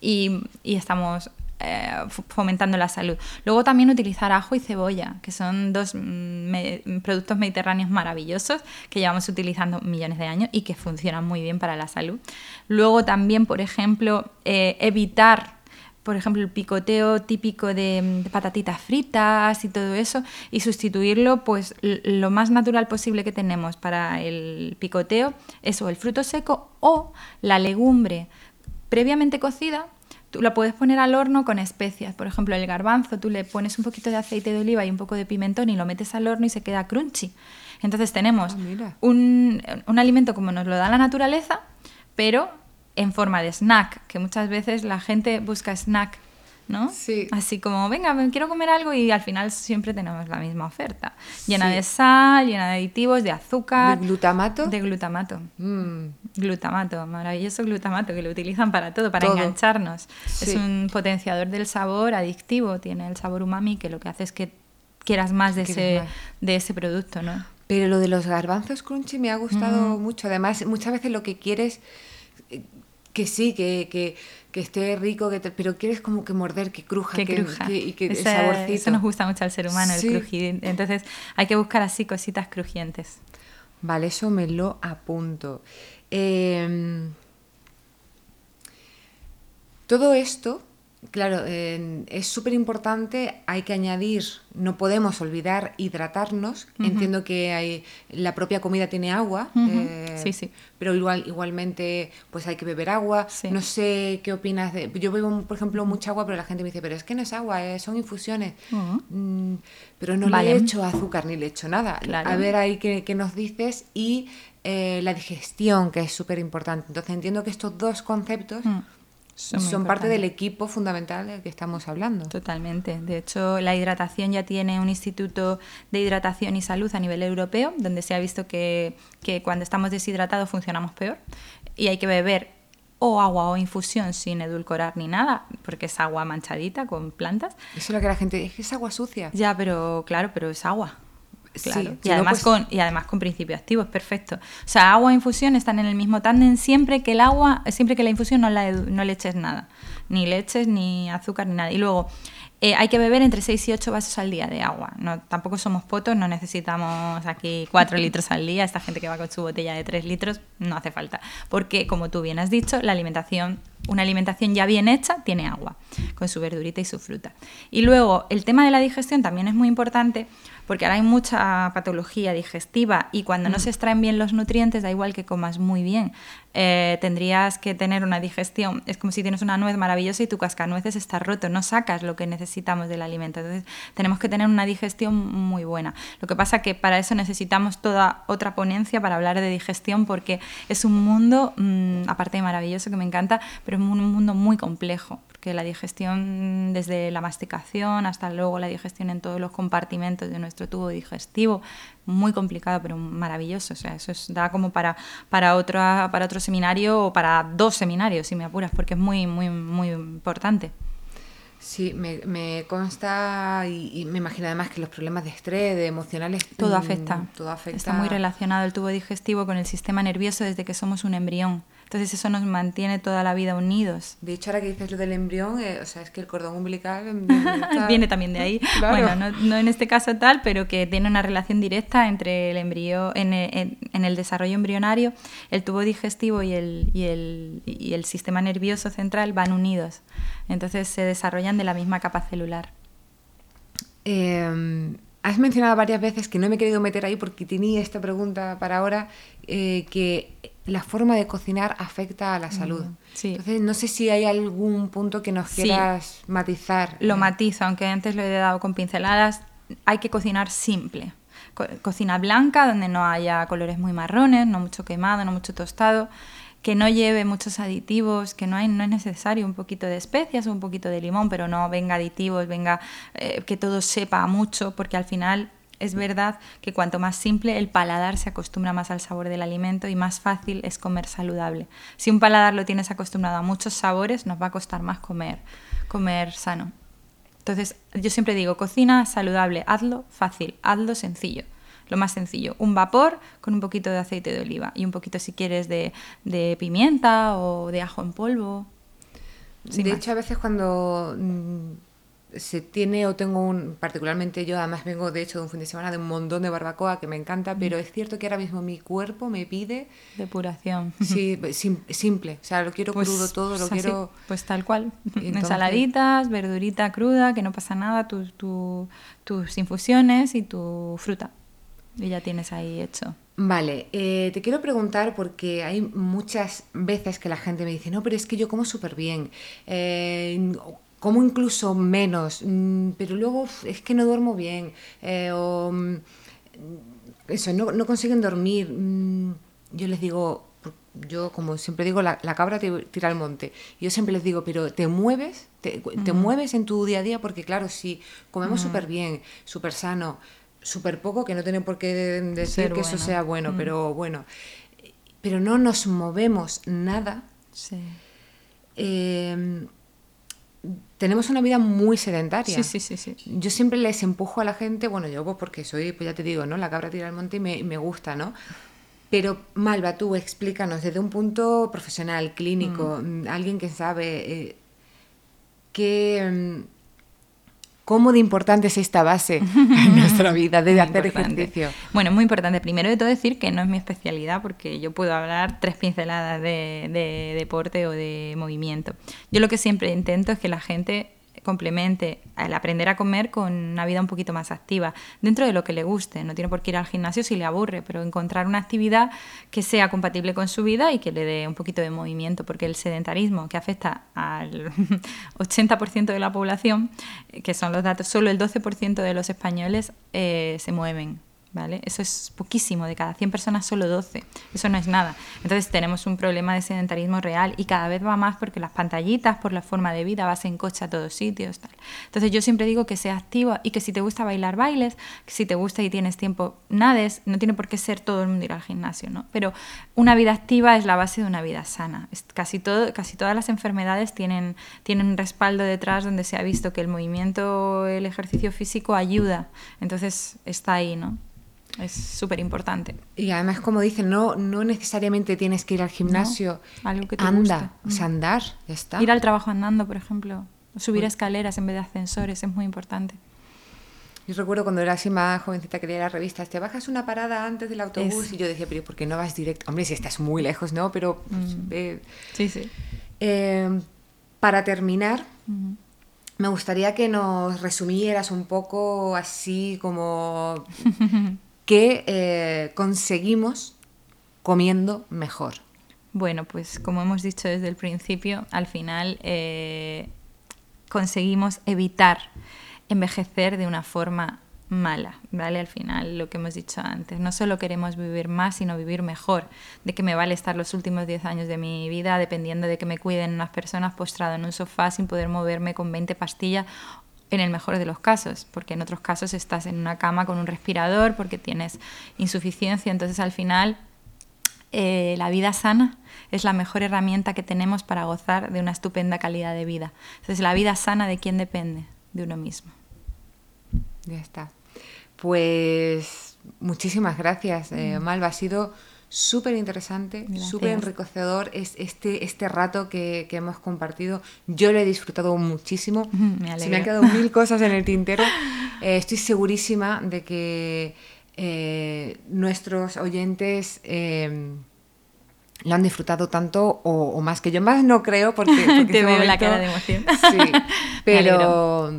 y, estamos eh, fomentando la salud. Luego también utilizar ajo y cebolla, que son dos mm, productos mediterráneos maravillosos que llevamos utilizando millones de años y que funcionan muy bien para la salud. Luego también, por ejemplo, eh, evitar por ejemplo, el picoteo típico de, de, patatitas fritas y todo eso, y sustituirlo, pues lo más natural posible que tenemos para el picoteo es o el fruto seco o la legumbre previamente cocida, tú la puedes poner al horno con especias. Por ejemplo, el garbanzo, tú le pones un poquito de aceite de oliva y un poco de pimentón y lo metes al horno y se queda crunchy. Entonces tenemos ah, un, un alimento como nos lo da la naturaleza, pero en forma de snack, que muchas veces la gente busca snack ¿no? Sí. Así como, venga, me quiero comer algo y al final siempre tenemos la misma oferta. Llena de sal, llena de aditivos, de azúcar. ¿De glutamato? De glutamato. Mm. Glutamato, maravilloso glutamato, que lo utilizan para todo, para engancharnos. Es un potenciador del sabor adictivo, tiene el sabor umami que lo que hace es que quieras más de, ese, de ese producto, ¿no? Pero lo de los garbanzos crunchy me ha gustado mucho. Además, muchas veces lo que quieres que sí, que, que, que esté rico, que pero quieres como que morder, que cruja, que, cruja. y que saborcito. Eso nos gusta mucho al ser humano, el crujir. Entonces hay que buscar así cositas crujientes. Vale, eso me lo apunto. Em, todo esto Claro, es súper importante, hay que añadir, no podemos olvidar hidratarnos. Entiendo que hay, la propia comida tiene agua, eh, sí, sí. pero igual, igualmente pues hay que beber agua. No sé qué opinas de... Yo bebo, por ejemplo, mucha agua, pero la gente me dice, pero es que no es agua, eh, son infusiones. Mm, pero no le he hecho azúcar ni le he hecho nada. A ver ahí qué, nos dices y eh, la digestión, que es súper importante. Entonces entiendo que estos dos conceptos... Mm son, parte del equipo fundamental del que estamos hablando. Totalmente. De hecho, la hidratación ya tiene un instituto de hidratación y salud a nivel europeo, donde se ha visto que, que cuando estamos deshidratados funcionamos peor y hay que beber o agua o infusión sin edulcorar ni nada, porque es agua manchadita con plantas. Eso es lo que la gente dice, es agua sucia. Ya, pero claro, pero es agua. Claro. y, además pues con, y además con principio activo, es perfecto. O sea, agua e infusión están en el mismo tándem siempre que el agua, siempre que la infusión no, la, no le eches nada. Ni leches, ni azúcar, ni nada. Y luego, eh, hay que beber entre 6 y 8 vasos al día de agua. No, tampoco somos potos, no necesitamos aquí 4 litros al día. Esta gente que va con su botella de 3 litros no hace falta. Porque, como tú bien has dicho, la alimentación una alimentación ya bien hecha tiene agua, con su verdurita y su fruta. Y luego, el tema de la digestión también es muy importante porque ahora hay mucha patología digestiva y cuando no mm. se extraen bien los nutrientes, da igual que comas muy bien, eh, tendrías que tener una digestión. Es como si tienes una nuez maravillosa y tu cascanueces está roto, no sacas lo que necesitamos del alimento. Entonces, tenemos que tener una digestión muy buena. Lo que pasa que para eso necesitamos toda otra ponencia para hablar de digestión porque es un mundo, mm, aparte de maravilloso, que me encanta, pero es un mundo muy complejo porque la digestión desde la masticación hasta luego la digestión en todos los compartimentos de nuestro tubo digestivo, muy complicado pero maravilloso, o sea, eso es, da como para, para, otra, para otro seminario o para dos seminarios, si me apuras, porque es muy, muy, muy importante. Sí, me, consta y, me imagino además que los problemas de estrés, de emocionales... Todo mm, afecta. Todo afecta. Está muy relacionado el tubo digestivo con el sistema nervioso desde que somos un embrión. Entonces eso nos mantiene toda la vida unidos. De hecho, ahora que dices lo del embrión, eh, o sea, es que el cordón umbilical viene también de ahí. Bueno, no, en este caso tal, pero que tiene una relación directa entre el embrión, en, el desarrollo embrionario, el tubo digestivo y el, y el, y el sistema nervioso central van unidos. Entonces se desarrollan de la misma capa celular. Eh, Has mencionado varias veces que no me he querido meter ahí porque tenía esta pregunta para ahora, eh, que la forma de cocinar afecta a la salud. sí. Entonces, no sé si hay algún punto que nos quieras matizar. Lo eh. matizo, aunque antes lo he dado con pinceladas. Hay que cocinar simple. cocina blanca, donde no haya colores muy marrones, no mucho quemado, no mucho tostado que no lleve muchos aditivos, que no, hay, no es necesario un poquito de especias o un poquito de limón, pero no venga aditivos, venga eh, que todo sepa mucho, porque al final es verdad que cuanto más simple el paladar se acostumbra más al sabor del alimento y más fácil es comer saludable. Si un paladar lo tienes acostumbrado a muchos sabores, nos va a costar más comer, comer sano. Entonces, yo siempre digo, cocina saludable, hazlo fácil, hazlo sencillo lo más sencillo, un vapor con un poquito de aceite de oliva y un poquito si quieres de, pimienta o de ajo en polvo. de hecho, a veces cuando mm, se tiene o tengo un, particularmente yo además vengo de hecho de un fin de semana de un montón de barbacoa que me encanta, mm. pero es cierto que ahora mismo mi cuerpo me pide... Depuración. Sí, simple, o sea, lo quiero pues crudo todo, lo quiero... Pues tal cual, ensaladitas, verdurita cruda, que no pasa nada, tus infusiones y tu fruta y ya tienes ahí hecho. Vale, eh, te quiero preguntar porque hay muchas veces que la gente me dice, no, pero es que yo como súper bien, eh, como incluso menos, mm, pero luego es que no duermo bien, eh, o mm, eso, no, no, consiguen dormir. Mm, yo les digo, yo como siempre digo, la, cabra te tira al monte. Yo siempre les digo, pero te mueves, te, mueves en tu día a día porque claro, si comemos súper bien, súper sano, súper poco, que no tiene por qué decir que eso sea bueno, pero bueno, pero no nos movemos nada. Em, tenemos una vida muy sedentaria. Sí, sí, sí, Yo siempre les empujo a la gente, bueno, yo pues porque soy, pues ya te digo, ¿no? La cabra tira al monte y me, me gusta, ¿no? Pero Malva, tú explícanos desde un punto profesional, clínico, mm. Mm, alguien que sabe eh, qué em, ¿Cómo de importante es esta base en nuestra vida de hacer ejercicio? Bueno, muy importante. Primero de todo decir que no es mi especialidad porque yo puedo hablar tres pinceladas de, de deporte o de movimiento. Yo lo que siempre intento es que la gente complemente el aprender a comer con una vida un poquito más activa, dentro de lo que le guste. No tiene por qué ir al gimnasio si le aburre, pero encontrar una actividad que sea compatible con su vida y que le dé un poquito de movimiento, porque el sedentarismo que afecta al 80% de la población, que son los datos, solo el 12% de los españoles eh, se mueven eso es poquísimo, de cada 100 personas solo 12, eso no es nada. Entonces tenemos un problema de sedentarismo real y cada vez va más porque las pantallitas, por la forma de vida, vas en coche a todos sitios. Tal. Entonces yo siempre digo que sea activo y que si te gusta bailar, bailes, que si te gusta y tienes tiempo, nades, no tiene por qué ser todo el mundo ir al gimnasio, ¿no? Pero una vida activa es la base de una vida sana. casi, todo, casi todas las enfermedades tienen, tienen un respaldo detrás donde se ha visto que el movimiento, el ejercicio físico ayuda. Entonces está ahí, ¿no? Es súper importante. Y además, como dicen, no, no necesariamente tienes que ir al gimnasio. algo que te Anda, o sea, andar, ya está. Ir al trabajo andando, por ejemplo. Subir pues escaleras en vez de ascensores es muy importante. Yo recuerdo cuando era así más jovencita que leía revistas, te bajas una parada antes del autobús y yo decía, pero ¿por qué no vas directo? Hombre, si estás muy lejos, ¿no? Pero... Pues, mm. sí, sí. Eh, para terminar, me gustaría que nos resumieras un poco así como qué eh, conseguimos comiendo mejor. Bueno, pues como hemos dicho desde el principio, al final eh, conseguimos evitar envejecer de una forma mala, ¿vale? Al final, lo que hemos dicho antes, no solo queremos vivir más, sino vivir mejor. De que me vale estar los últimos 10 años de mi vida dependiendo de que me cuiden unas personas postrado en un sofá sin poder moverme con 20 pastillas en el mejor de los casos, porque en otros casos estás en una cama con un respirador porque tienes insuficiencia, entonces al final eh, la vida sana es la mejor herramienta que tenemos para gozar de una estupenda calidad de vida. Entonces la vida sana de quién depende? De uno mismo. Ya está. Pues muchísimas gracias, eh, mm. Malva. Ha sido súper interesante, súper enriquecedor es este, este rato que, hemos compartido. Yo lo he disfrutado muchísimo. Me Se me han quedado mil cosas en el tintero. Eh, estoy segurísima de que eh, nuestros oyentes lo han disfrutado tanto o, más que yo. Más no creo porque... Te veo la cara de emoción. Sí, pero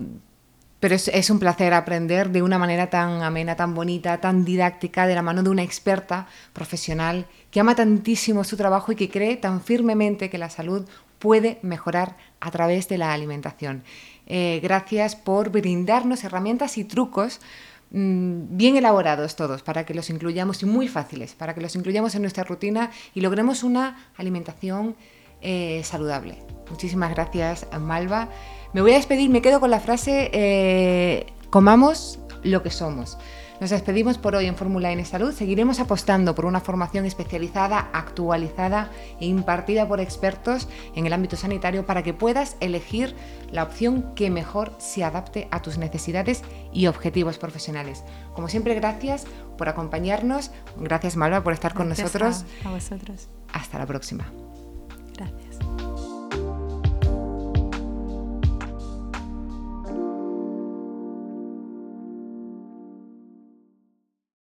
pero es, un placer aprender de una manera tan amena, tan bonita, tan didáctica, de la mano de una experta profesional que ama tantísimo su trabajo y que cree tan firmemente que la salud puede mejorar a través de la alimentación. Eh, gracias por brindarnos herramientas y trucos mm, bien elaborados todos para que los incluyamos y muy fáciles, para que los incluyamos en nuestra rutina y logremos una alimentación eh, saludable. Muchísimas gracias, Malva. Me voy a despedir, me quedo con la frase, eh, comamos lo que somos. Nos despedimos por hoy en Fórmula N Salud. Seguiremos apostando por una formación especializada, actualizada e impartida por expertos en el ámbito sanitario para que puedas elegir la opción que mejor se adapte a tus necesidades y objetivos profesionales. Como siempre, gracias por acompañarnos. Gracias, Malva, por estar con nosotros. a vosotros. Hasta la próxima.